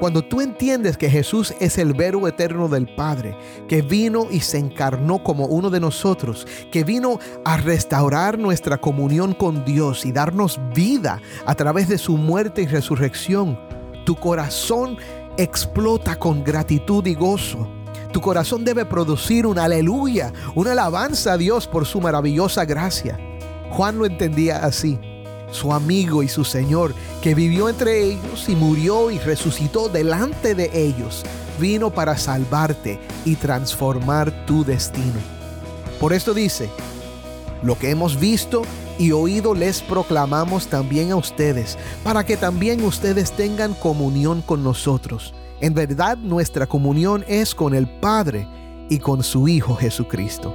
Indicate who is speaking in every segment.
Speaker 1: Cuando tú entiendes que Jesús es el verbo eterno del Padre, que vino y se encarnó como uno de nosotros, que vino a restaurar nuestra comunión con Dios y darnos vida a través de su muerte y resurrección, tu corazón explota con gratitud y gozo. Tu corazón debe producir un aleluya, una alabanza a Dios por su maravillosa gracia. Juan lo entendía así su amigo y su Señor, que vivió entre ellos y murió y resucitó delante de ellos, vino para salvarte y transformar tu destino. Por esto dice, lo que hemos visto y oído les proclamamos también a ustedes, para que también ustedes tengan comunión con nosotros. En verdad nuestra comunión es con el Padre y con su Hijo Jesucristo.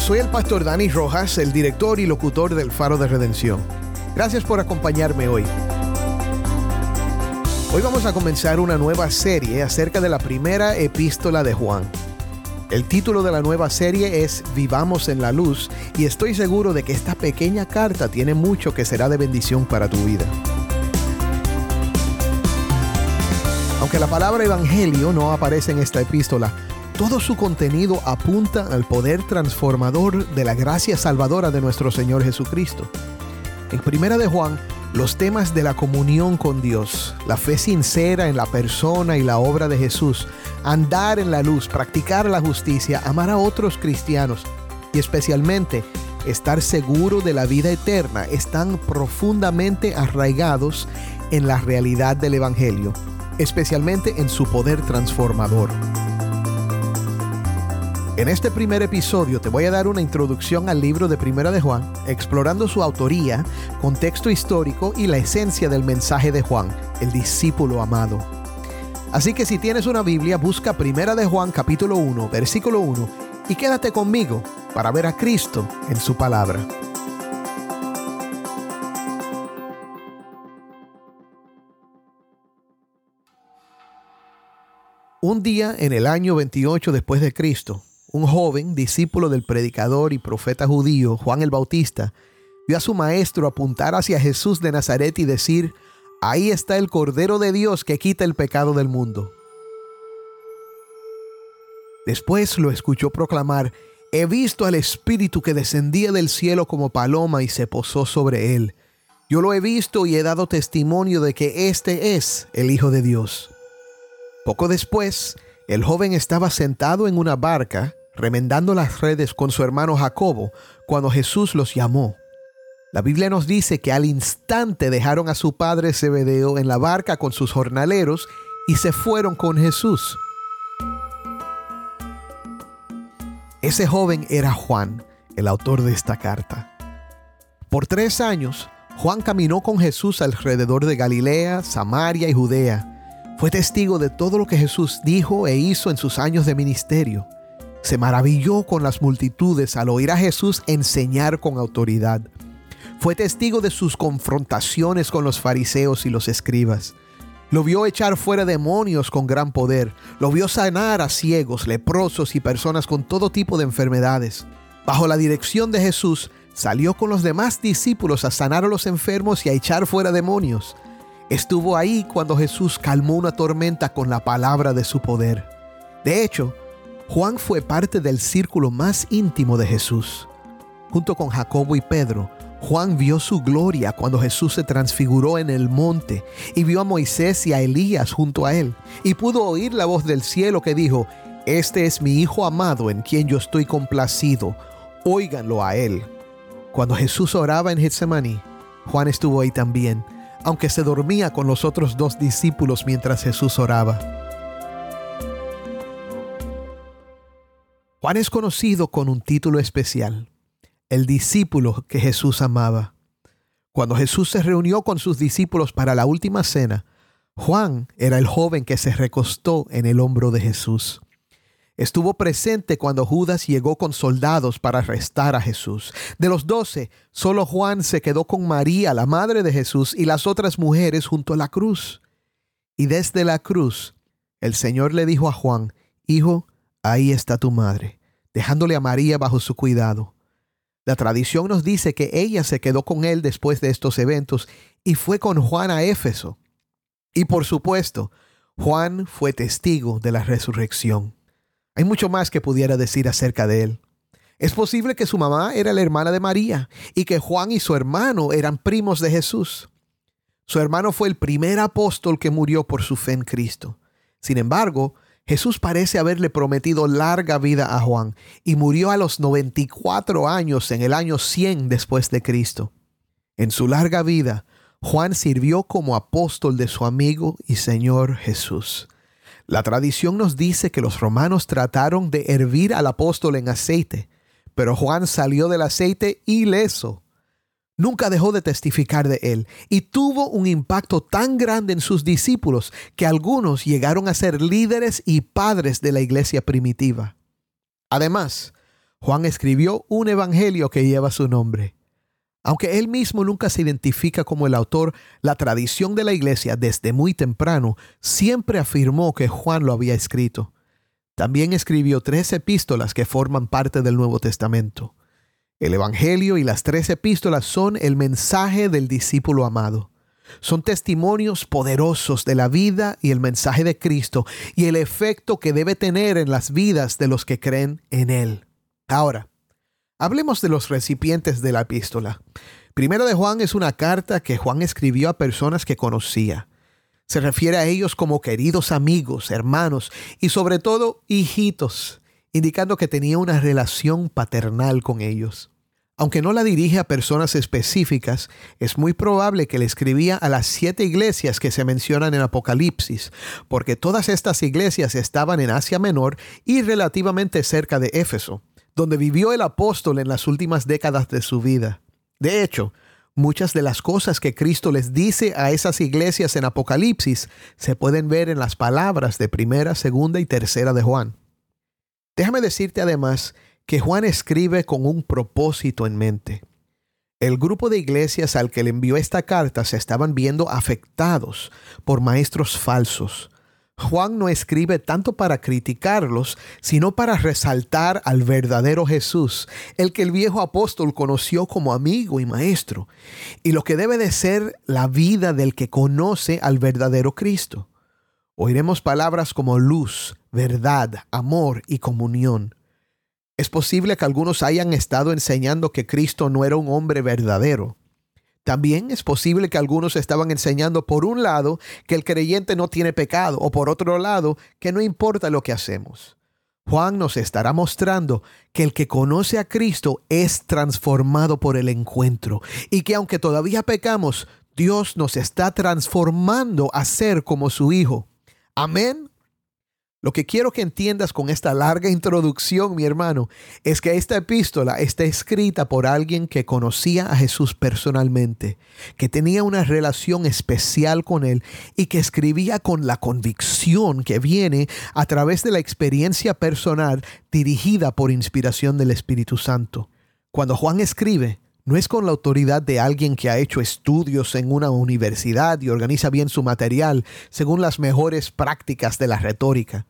Speaker 1: Soy el pastor Dani Rojas, el director y locutor del Faro de Redención. Gracias por acompañarme hoy. Hoy vamos a comenzar una nueva serie acerca de la primera epístola de Juan. El título de la nueva serie es Vivamos en la Luz y estoy seguro de que esta pequeña carta tiene mucho que será de bendición para tu vida. Aunque la palabra evangelio no aparece en esta epístola, todo su contenido apunta al poder transformador de la gracia salvadora de nuestro Señor Jesucristo. En Primera de Juan, los temas de la comunión con Dios, la fe sincera en la persona y la obra de Jesús, andar en la luz, practicar la justicia, amar a otros cristianos y especialmente estar seguro de la vida eterna están profundamente arraigados en la realidad del Evangelio, especialmente en su poder transformador. En este primer episodio te voy a dar una introducción al libro de Primera de Juan, explorando su autoría, contexto histórico y la esencia del mensaje de Juan, el discípulo amado. Así que si tienes una Biblia, busca Primera de Juan capítulo 1, versículo 1 y quédate conmigo para ver a Cristo en su palabra. Un día en el año 28 después de Cristo, un joven, discípulo del predicador y profeta judío Juan el Bautista, vio a su maestro apuntar hacia Jesús de Nazaret y decir, ahí está el Cordero de Dios que quita el pecado del mundo. Después lo escuchó proclamar, he visto al Espíritu que descendía del cielo como paloma y se posó sobre él. Yo lo he visto y he dado testimonio de que este es el Hijo de Dios. Poco después, el joven estaba sentado en una barca remendando las redes con su hermano Jacobo cuando Jesús los llamó. La Biblia nos dice que al instante dejaron a su padre Zebedeo en la barca con sus jornaleros y se fueron con Jesús. Ese joven era Juan, el autor de esta carta. Por tres años, Juan caminó con Jesús alrededor de Galilea, Samaria y Judea. Fue testigo de todo lo que Jesús dijo e hizo en sus años de ministerio se maravilló con las multitudes al oír a Jesús enseñar con autoridad. Fue testigo de sus confrontaciones con los fariseos y los escribas. Lo vio echar fuera demonios con gran poder. Lo vio sanar a ciegos, leprosos y personas con todo tipo de enfermedades. Bajo la dirección de Jesús, salió con los demás discípulos a sanar a los enfermos y a echar fuera demonios. Estuvo ahí cuando Jesús calmó una tormenta con la palabra de su poder. De hecho, Juan fue parte del círculo más íntimo de Jesús. Junto con Jacobo y Pedro, Juan vio su gloria cuando Jesús se transfiguró en el monte y vio a Moisés y a Elías junto a él y pudo oír la voz del cielo que dijo, Este es mi Hijo amado en quien yo estoy complacido. Óiganlo a él. Cuando Jesús oraba en Getsemaní, Juan estuvo ahí también, aunque se dormía con los otros dos discípulos mientras Jesús oraba. Juan es conocido con un título especial, el discípulo que Jesús amaba. Cuando Jesús se reunió con sus discípulos para la última cena, Juan era el joven que se recostó en el hombro de Jesús. Estuvo presente cuando Judas llegó con soldados para arrestar a Jesús. De los doce, solo Juan se quedó con María, la madre de Jesús, y las otras mujeres junto a la cruz. Y desde la cruz, el Señor le dijo a Juan, Hijo, ahí está tu madre, dejándole a María bajo su cuidado. La tradición nos dice que ella se quedó con él después de estos eventos y fue con Juan a Éfeso. Y por supuesto, Juan fue testigo de la resurrección. Hay mucho más que pudiera decir acerca de él. Es posible que su mamá era la hermana de María y que Juan y su hermano eran primos de Jesús. Su hermano fue el primer apóstol que murió por su fe en Cristo. Sin embargo, Jesús parece haberle prometido larga vida a Juan y murió a los 94 años en el año 100 después de Cristo. En su larga vida, Juan sirvió como apóstol de su amigo y Señor Jesús. La tradición nos dice que los romanos trataron de hervir al apóstol en aceite, pero Juan salió del aceite ileso. Nunca dejó de testificar de él y tuvo un impacto tan grande en sus discípulos que algunos llegaron a ser líderes y padres de la iglesia primitiva. Además, Juan escribió un evangelio que lleva su nombre. Aunque él mismo nunca se identifica como el autor, la tradición de la iglesia desde muy temprano siempre afirmó que Juan lo había escrito. También escribió tres epístolas que forman parte del Nuevo Testamento. El Evangelio y las tres epístolas son el mensaje del discípulo amado. Son testimonios poderosos de la vida y el mensaje de Cristo y el efecto que debe tener en las vidas de los que creen en Él. Ahora, Hablemos de los recipientes de la epístola. Primero de Juan es una carta que Juan escribió a personas que conocía. Se refiere a ellos como queridos amigos, hermanos y sobre todo hijitos, indicando que tenía una relación paternal con ellos. Aunque no la dirige a personas específicas, es muy probable que le escribía a las siete iglesias que se mencionan en Apocalipsis, porque todas estas iglesias estaban en Asia Menor y relativamente cerca de Éfeso donde vivió el apóstol en las últimas décadas de su vida. De hecho, muchas de las cosas que Cristo les dice a esas iglesias en Apocalipsis se pueden ver en las palabras de primera, segunda y tercera de Juan. Déjame decirte además que Juan escribe con un propósito en mente. El grupo de iglesias al que le envió esta carta se estaban viendo afectados por maestros falsos, Juan no escribe tanto para criticarlos, sino para resaltar al verdadero Jesús, el que el viejo apóstol conoció como amigo y maestro, y lo que debe de ser la vida del que conoce al verdadero Cristo. Oiremos palabras como luz, verdad, amor y comunión. Es posible que algunos hayan estado enseñando que Cristo no era un hombre verdadero, también es posible que algunos estaban enseñando por un lado que el creyente no tiene pecado o por otro lado que no importa lo que hacemos. Juan nos estará mostrando que el que conoce a Cristo es transformado por el encuentro y que aunque todavía pecamos, Dios nos está transformando a ser como su Hijo. Amén lo que quiero que entiendas con esta larga introducción, mi hermano, es que esta epístola está escrita por alguien que conocía a Jesús personalmente, que tenía una relación especial con él y que escribía con la convicción que viene a través de la experiencia personal dirigida por inspiración del Espíritu Santo. Cuando Juan escribe, no es con la autoridad de alguien que ha hecho estudios en una universidad y organiza bien su material según las mejores prácticas de la retórica.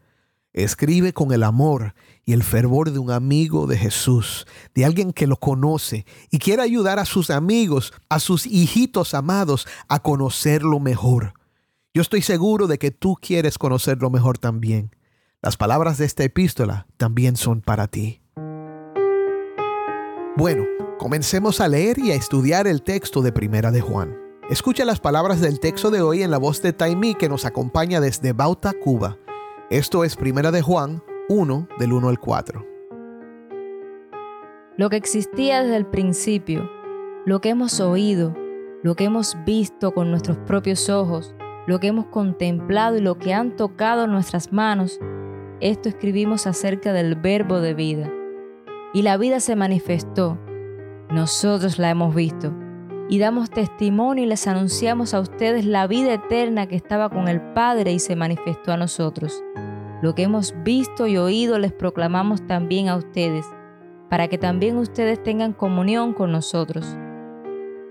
Speaker 1: Escribe con el amor y el fervor de un amigo de Jesús, de alguien que lo conoce y quiere ayudar a sus amigos, a sus hijitos amados, a conocerlo mejor. Yo estoy seguro de que tú quieres conocerlo mejor también. Las palabras de esta epístola también son para ti. Bueno, comencemos a leer y a estudiar el texto de Primera de Juan. Escucha las palabras del texto de hoy en la voz de Taimí que nos acompaña desde Bauta, Cuba. Esto es Primera de Juan 1 del 1 al 4.
Speaker 2: Lo que existía desde el principio, lo que hemos oído, lo que hemos visto con nuestros propios ojos, lo que hemos contemplado y lo que han tocado nuestras manos, esto escribimos acerca del verbo de vida. Y la vida se manifestó. Nosotros la hemos visto. Y damos testimonio y les anunciamos a ustedes la vida eterna que estaba con el Padre y se manifestó a nosotros. Lo que hemos visto y oído les proclamamos también a ustedes, para que también ustedes tengan comunión con nosotros.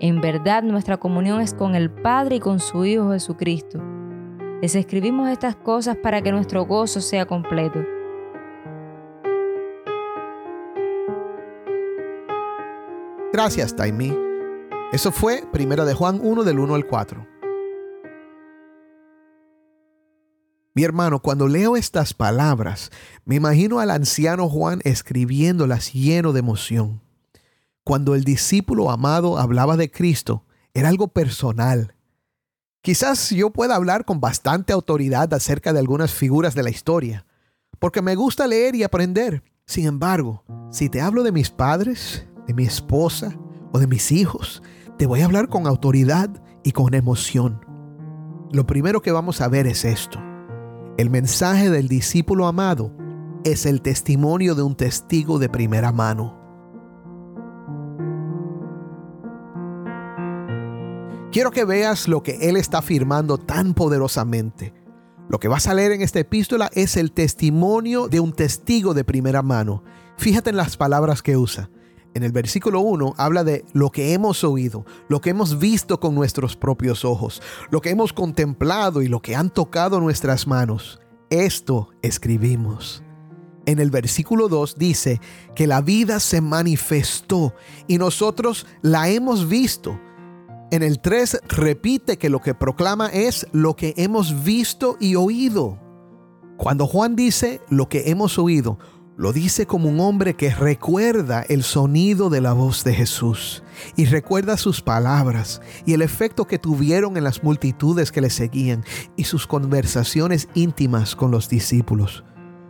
Speaker 2: En verdad nuestra comunión es con el Padre y con su Hijo Jesucristo. Les escribimos estas cosas para que nuestro gozo sea completo.
Speaker 1: Gracias, Taimi. Eso fue Primera de Juan 1 del 1 al 4. Mi hermano, cuando leo estas palabras, me imagino al anciano Juan escribiéndolas lleno de emoción. Cuando el discípulo amado hablaba de Cristo, era algo personal. Quizás yo pueda hablar con bastante autoridad acerca de algunas figuras de la historia, porque me gusta leer y aprender. Sin embargo, si te hablo de mis padres, de mi esposa o de mis hijos, te voy a hablar con autoridad y con emoción. Lo primero que vamos a ver es esto. El mensaje del discípulo amado es el testimonio de un testigo de primera mano. Quiero que veas lo que Él está afirmando tan poderosamente. Lo que vas a leer en esta epístola es el testimonio de un testigo de primera mano. Fíjate en las palabras que usa. En el versículo 1 habla de lo que hemos oído, lo que hemos visto con nuestros propios ojos, lo que hemos contemplado y lo que han tocado nuestras manos. Esto escribimos. En el versículo 2 dice que la vida se manifestó y nosotros la hemos visto en el 3 repite que lo que proclama es lo que hemos visto y oído. Cuando Juan dice lo que hemos oído, lo dice como un hombre que recuerda el sonido de la voz de Jesús y recuerda sus palabras y el efecto que tuvieron en las multitudes que le seguían y sus conversaciones íntimas con los discípulos.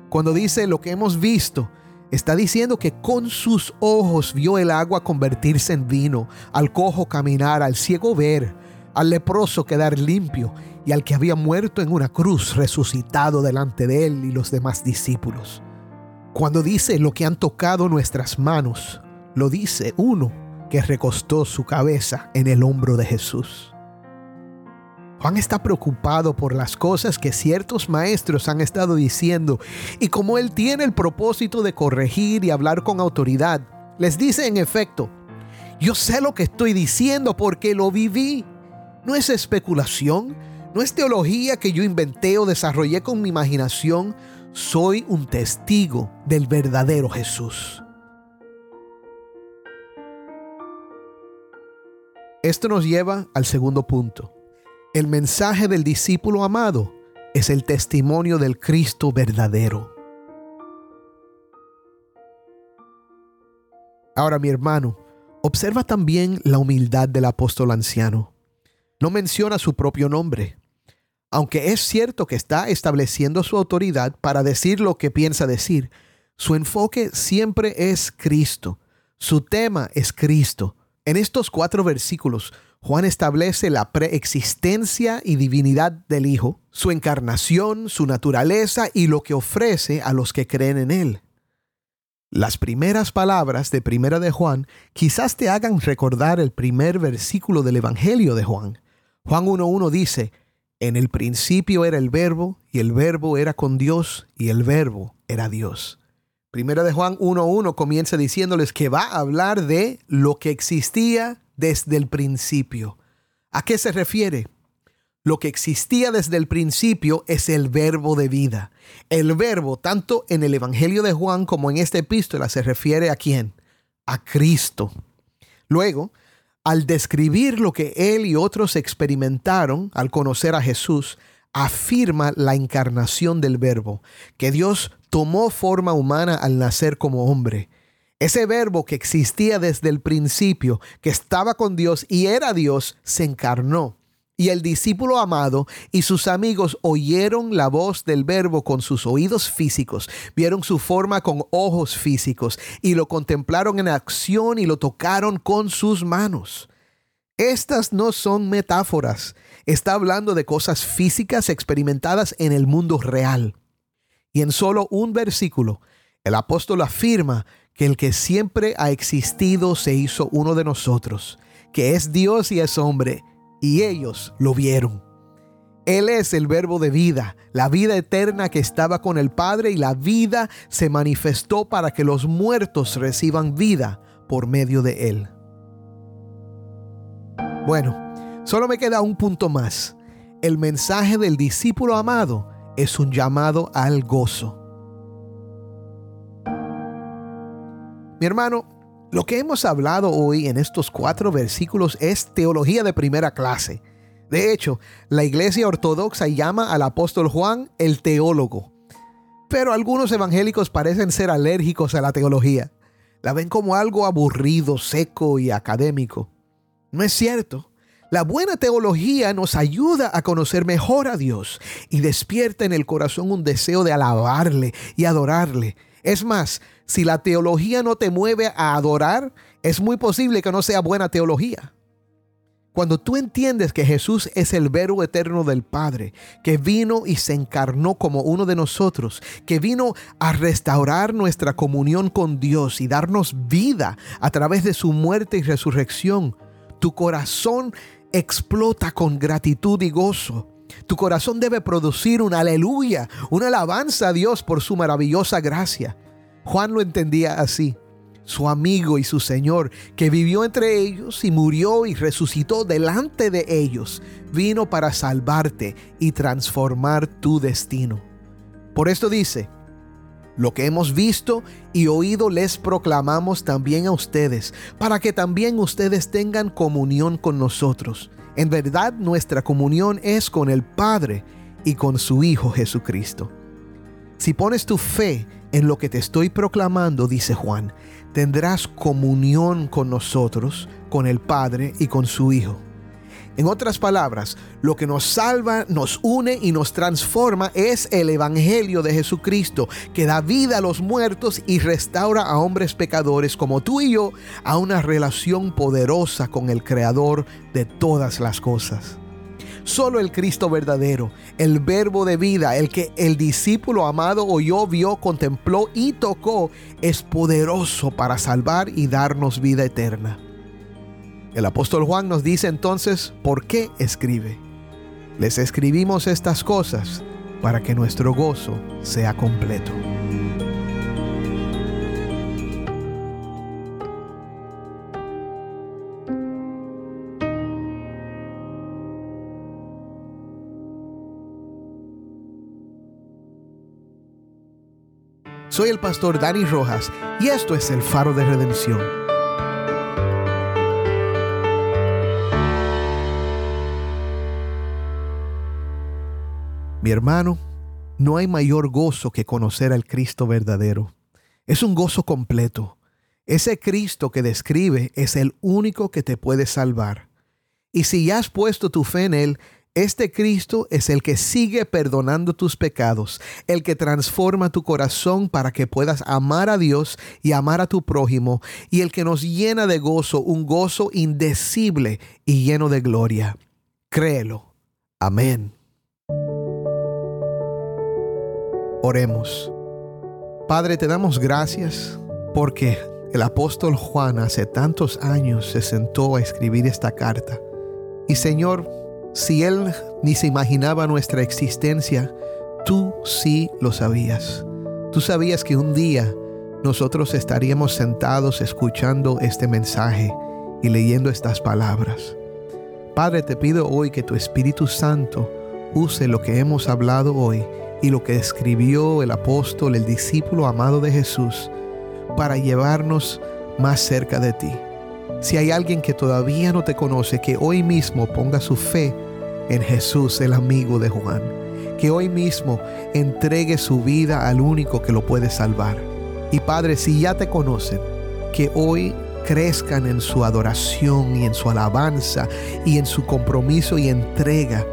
Speaker 1: Cuando dice lo que hemos visto, Está diciendo que con sus ojos vio el agua convertirse en vino, al cojo caminar, al ciego ver, al leproso quedar limpio y al que había muerto en una cruz resucitado delante de él y los demás discípulos. Cuando dice lo que han tocado nuestras manos, lo dice uno que recostó su cabeza en el hombro de Jesús. Juan está preocupado por las cosas que ciertos maestros han estado diciendo y como él tiene el propósito de corregir y hablar con autoridad, les dice en efecto, yo sé lo que estoy diciendo porque lo viví. No es especulación, no es teología que yo inventé o desarrollé con mi imaginación, soy un testigo del verdadero Jesús. Esto nos lleva al segundo punto. El mensaje del discípulo amado es el testimonio del Cristo verdadero. Ahora mi hermano, observa también la humildad del apóstol anciano. No menciona su propio nombre, aunque es cierto que está estableciendo su autoridad para decir lo que piensa decir. Su enfoque siempre es Cristo. Su tema es Cristo. En estos cuatro versículos, Juan establece la preexistencia y divinidad del Hijo, su encarnación, su naturaleza y lo que ofrece a los que creen en Él. Las primeras palabras de Primera de Juan quizás te hagan recordar el primer versículo del Evangelio de Juan. Juan 1.1 dice, En el principio era el verbo, y el verbo era con Dios, y el verbo era Dios. Primera de Juan 1.1 comienza diciéndoles que va a hablar de lo que existía desde el principio. ¿A qué se refiere? Lo que existía desde el principio es el verbo de vida. El verbo, tanto en el Evangelio de Juan como en esta epístola, se refiere a quién? A Cristo. Luego, al describir lo que él y otros experimentaron al conocer a Jesús, afirma la encarnación del verbo, que Dios tomó forma humana al nacer como hombre. Ese verbo que existía desde el principio, que estaba con Dios y era Dios, se encarnó Y el discípulo amado y sus amigos oyeron la voz del verbo con sus oídos físicos, vieron su forma con ojos físicos y lo contemplaron en acción y lo tocaron con sus manos. Estas no son metáforas, está hablando de cosas físicas experimentadas en el mundo real. Y en solo un versículo, el apóstol afirma que el que siempre ha existido se hizo uno de nosotros, que es Dios y es hombre y ellos lo vieron. Él es el verbo de vida, la vida eterna que estaba con el Padre y la vida se manifestó para que los muertos reciban vida por medio de Él. Bueno, solo me queda un punto más. El mensaje del discípulo amado es un llamado al gozo. Mi hermano, lo que hemos hablado hoy en estos cuatro versículos es teología de primera clase. De hecho, la iglesia ortodoxa llama al apóstol Juan el teólogo. Pero algunos evangélicos parecen ser alérgicos a la teología. La ven como algo aburrido, seco y académico. No es cierto. La buena teología nos ayuda a conocer mejor a Dios y despierta en el corazón un deseo de alabarle y adorarle. Es más, si la teología no te mueve a adorar, es muy posible que no sea buena teología. Cuando tú entiendes que Jesús es el verbo eterno del Padre, que vino y se encarnó como uno de nosotros, que vino a restaurar nuestra comunión con Dios y darnos vida a través de su muerte y resurrección, tu corazón explota con gratitud y gozo. Tu corazón debe producir un aleluya, una alabanza a Dios por su maravillosa gracia. Juan lo entendía así. Su amigo y su Señor, que vivió entre ellos y murió y resucitó delante de ellos, vino para salvarte y transformar tu destino. Por esto dice, lo que hemos visto y oído les proclamamos también a ustedes, para que también ustedes tengan comunión con nosotros. En verdad nuestra comunión es con el Padre y con su Hijo Jesucristo. Si pones tu fe en lo que te estoy proclamando, dice Juan, tendrás comunión con nosotros, con el Padre y con su Hijo. En otras palabras, lo que nos salva, nos une y nos transforma es el Evangelio de Jesucristo, que da vida a los muertos y restaura a hombres pecadores como tú y yo a una relación poderosa con el Creador de todas las cosas. Solo el Cristo verdadero, el verbo de vida, el que el discípulo amado oyó, vio, contempló y tocó, es poderoso para salvar y darnos vida eterna. El apóstol Juan nos dice entonces por qué escribe. Les escribimos estas cosas para que nuestro gozo sea completo. Soy el pastor Dani Rojas y esto es el faro de redención. Hermano, no hay mayor gozo que conocer al Cristo verdadero. Es un gozo completo. Ese Cristo que describe es el único que te puede salvar. Y si ya has puesto tu fe en Él, este Cristo es el que sigue perdonando tus pecados, el que transforma tu corazón para que puedas amar a Dios y amar a tu prójimo, y el que nos llena de gozo, un gozo indecible y lleno de gloria. Créelo. Amén. Oremos. Padre, te damos gracias porque el apóstol Juan hace tantos años se sentó a escribir esta carta. Y Señor, si Él ni se imaginaba nuestra existencia, tú sí lo sabías. Tú sabías que un día nosotros estaríamos sentados escuchando este mensaje y leyendo estas palabras. Padre, te pido hoy que tu Espíritu Santo use lo que hemos hablado hoy y lo que escribió el apóstol, el discípulo amado de Jesús, para llevarnos más cerca de ti. Si hay alguien que todavía no te conoce, que hoy mismo ponga su fe en Jesús, el amigo de Juan. Que hoy mismo entregue su vida al único que lo puede salvar. Y Padre, si ya te conocen, que hoy crezcan en su adoración y en su alabanza y en su compromiso y entrega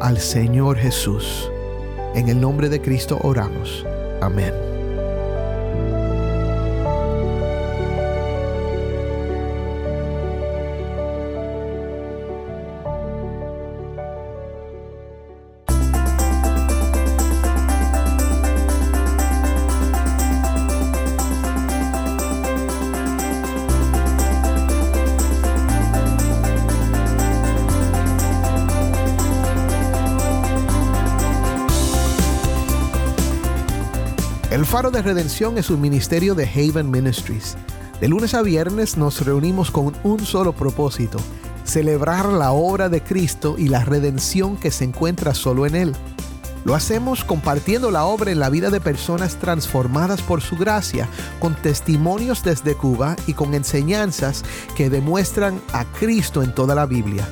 Speaker 1: al Señor Jesús. En el nombre de Cristo oramos. Amén. El Faro de Redención es un ministerio de Haven Ministries. De lunes a viernes nos reunimos con un solo propósito, celebrar la obra de Cristo y la redención que se encuentra solo en Él. Lo hacemos compartiendo la obra en la vida de personas transformadas por su gracia, con testimonios desde Cuba y con enseñanzas que demuestran a Cristo en toda la Biblia.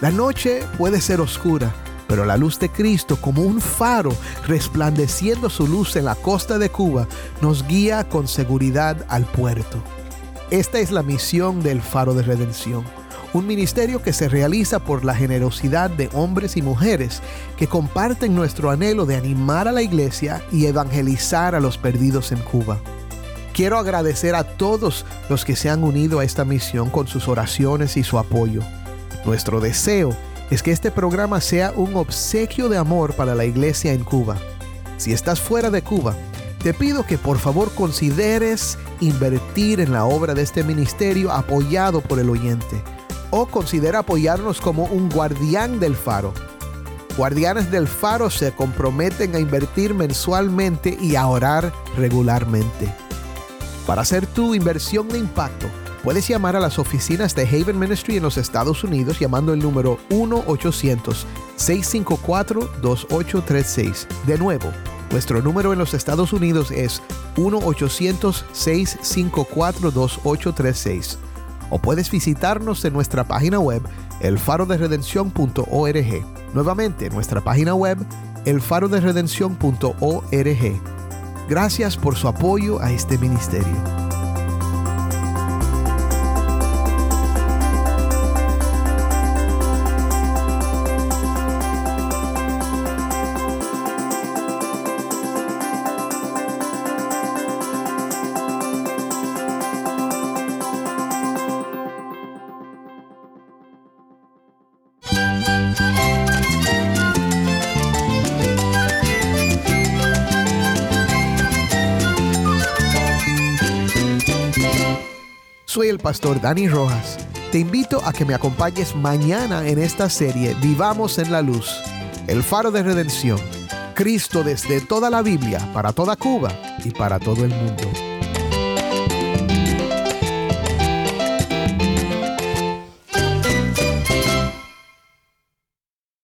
Speaker 1: La noche puede ser oscura, pero la luz de Cristo, como un faro resplandeciendo su luz en la costa de Cuba, nos guía con seguridad al puerto. Esta es la misión del Faro de Redención, un ministerio que se realiza por la generosidad de hombres y mujeres que comparten nuestro anhelo de animar a la iglesia y evangelizar a los perdidos en Cuba. Quiero agradecer a todos los que se han unido a esta misión con sus oraciones y su apoyo. Nuestro deseo es que este programa sea un obsequio de amor para la iglesia en Cuba. Si estás fuera de Cuba, te pido que por favor consideres invertir en la obra de este ministerio apoyado por el oyente o considera apoyarnos como un guardián del faro. Guardianes del faro se comprometen a invertir mensualmente y a orar regularmente. Para hacer tu inversión de impacto, Puedes llamar a las oficinas de Haven Ministry en los Estados Unidos llamando el número 1-800-654-2836. De nuevo, nuestro número en los Estados Unidos es 1-800-654-2836. O puedes visitarnos en nuestra página web elfaroderedención.org. Nuevamente, nuestra página web elfaroderedención.org. Gracias por su apoyo a este ministerio. Soy el pastor Dani Rojas. Te invito a que me acompañes mañana en esta serie Vivamos en la Luz, el faro de redención, Cristo desde toda la Biblia, para toda Cuba y para todo el mundo.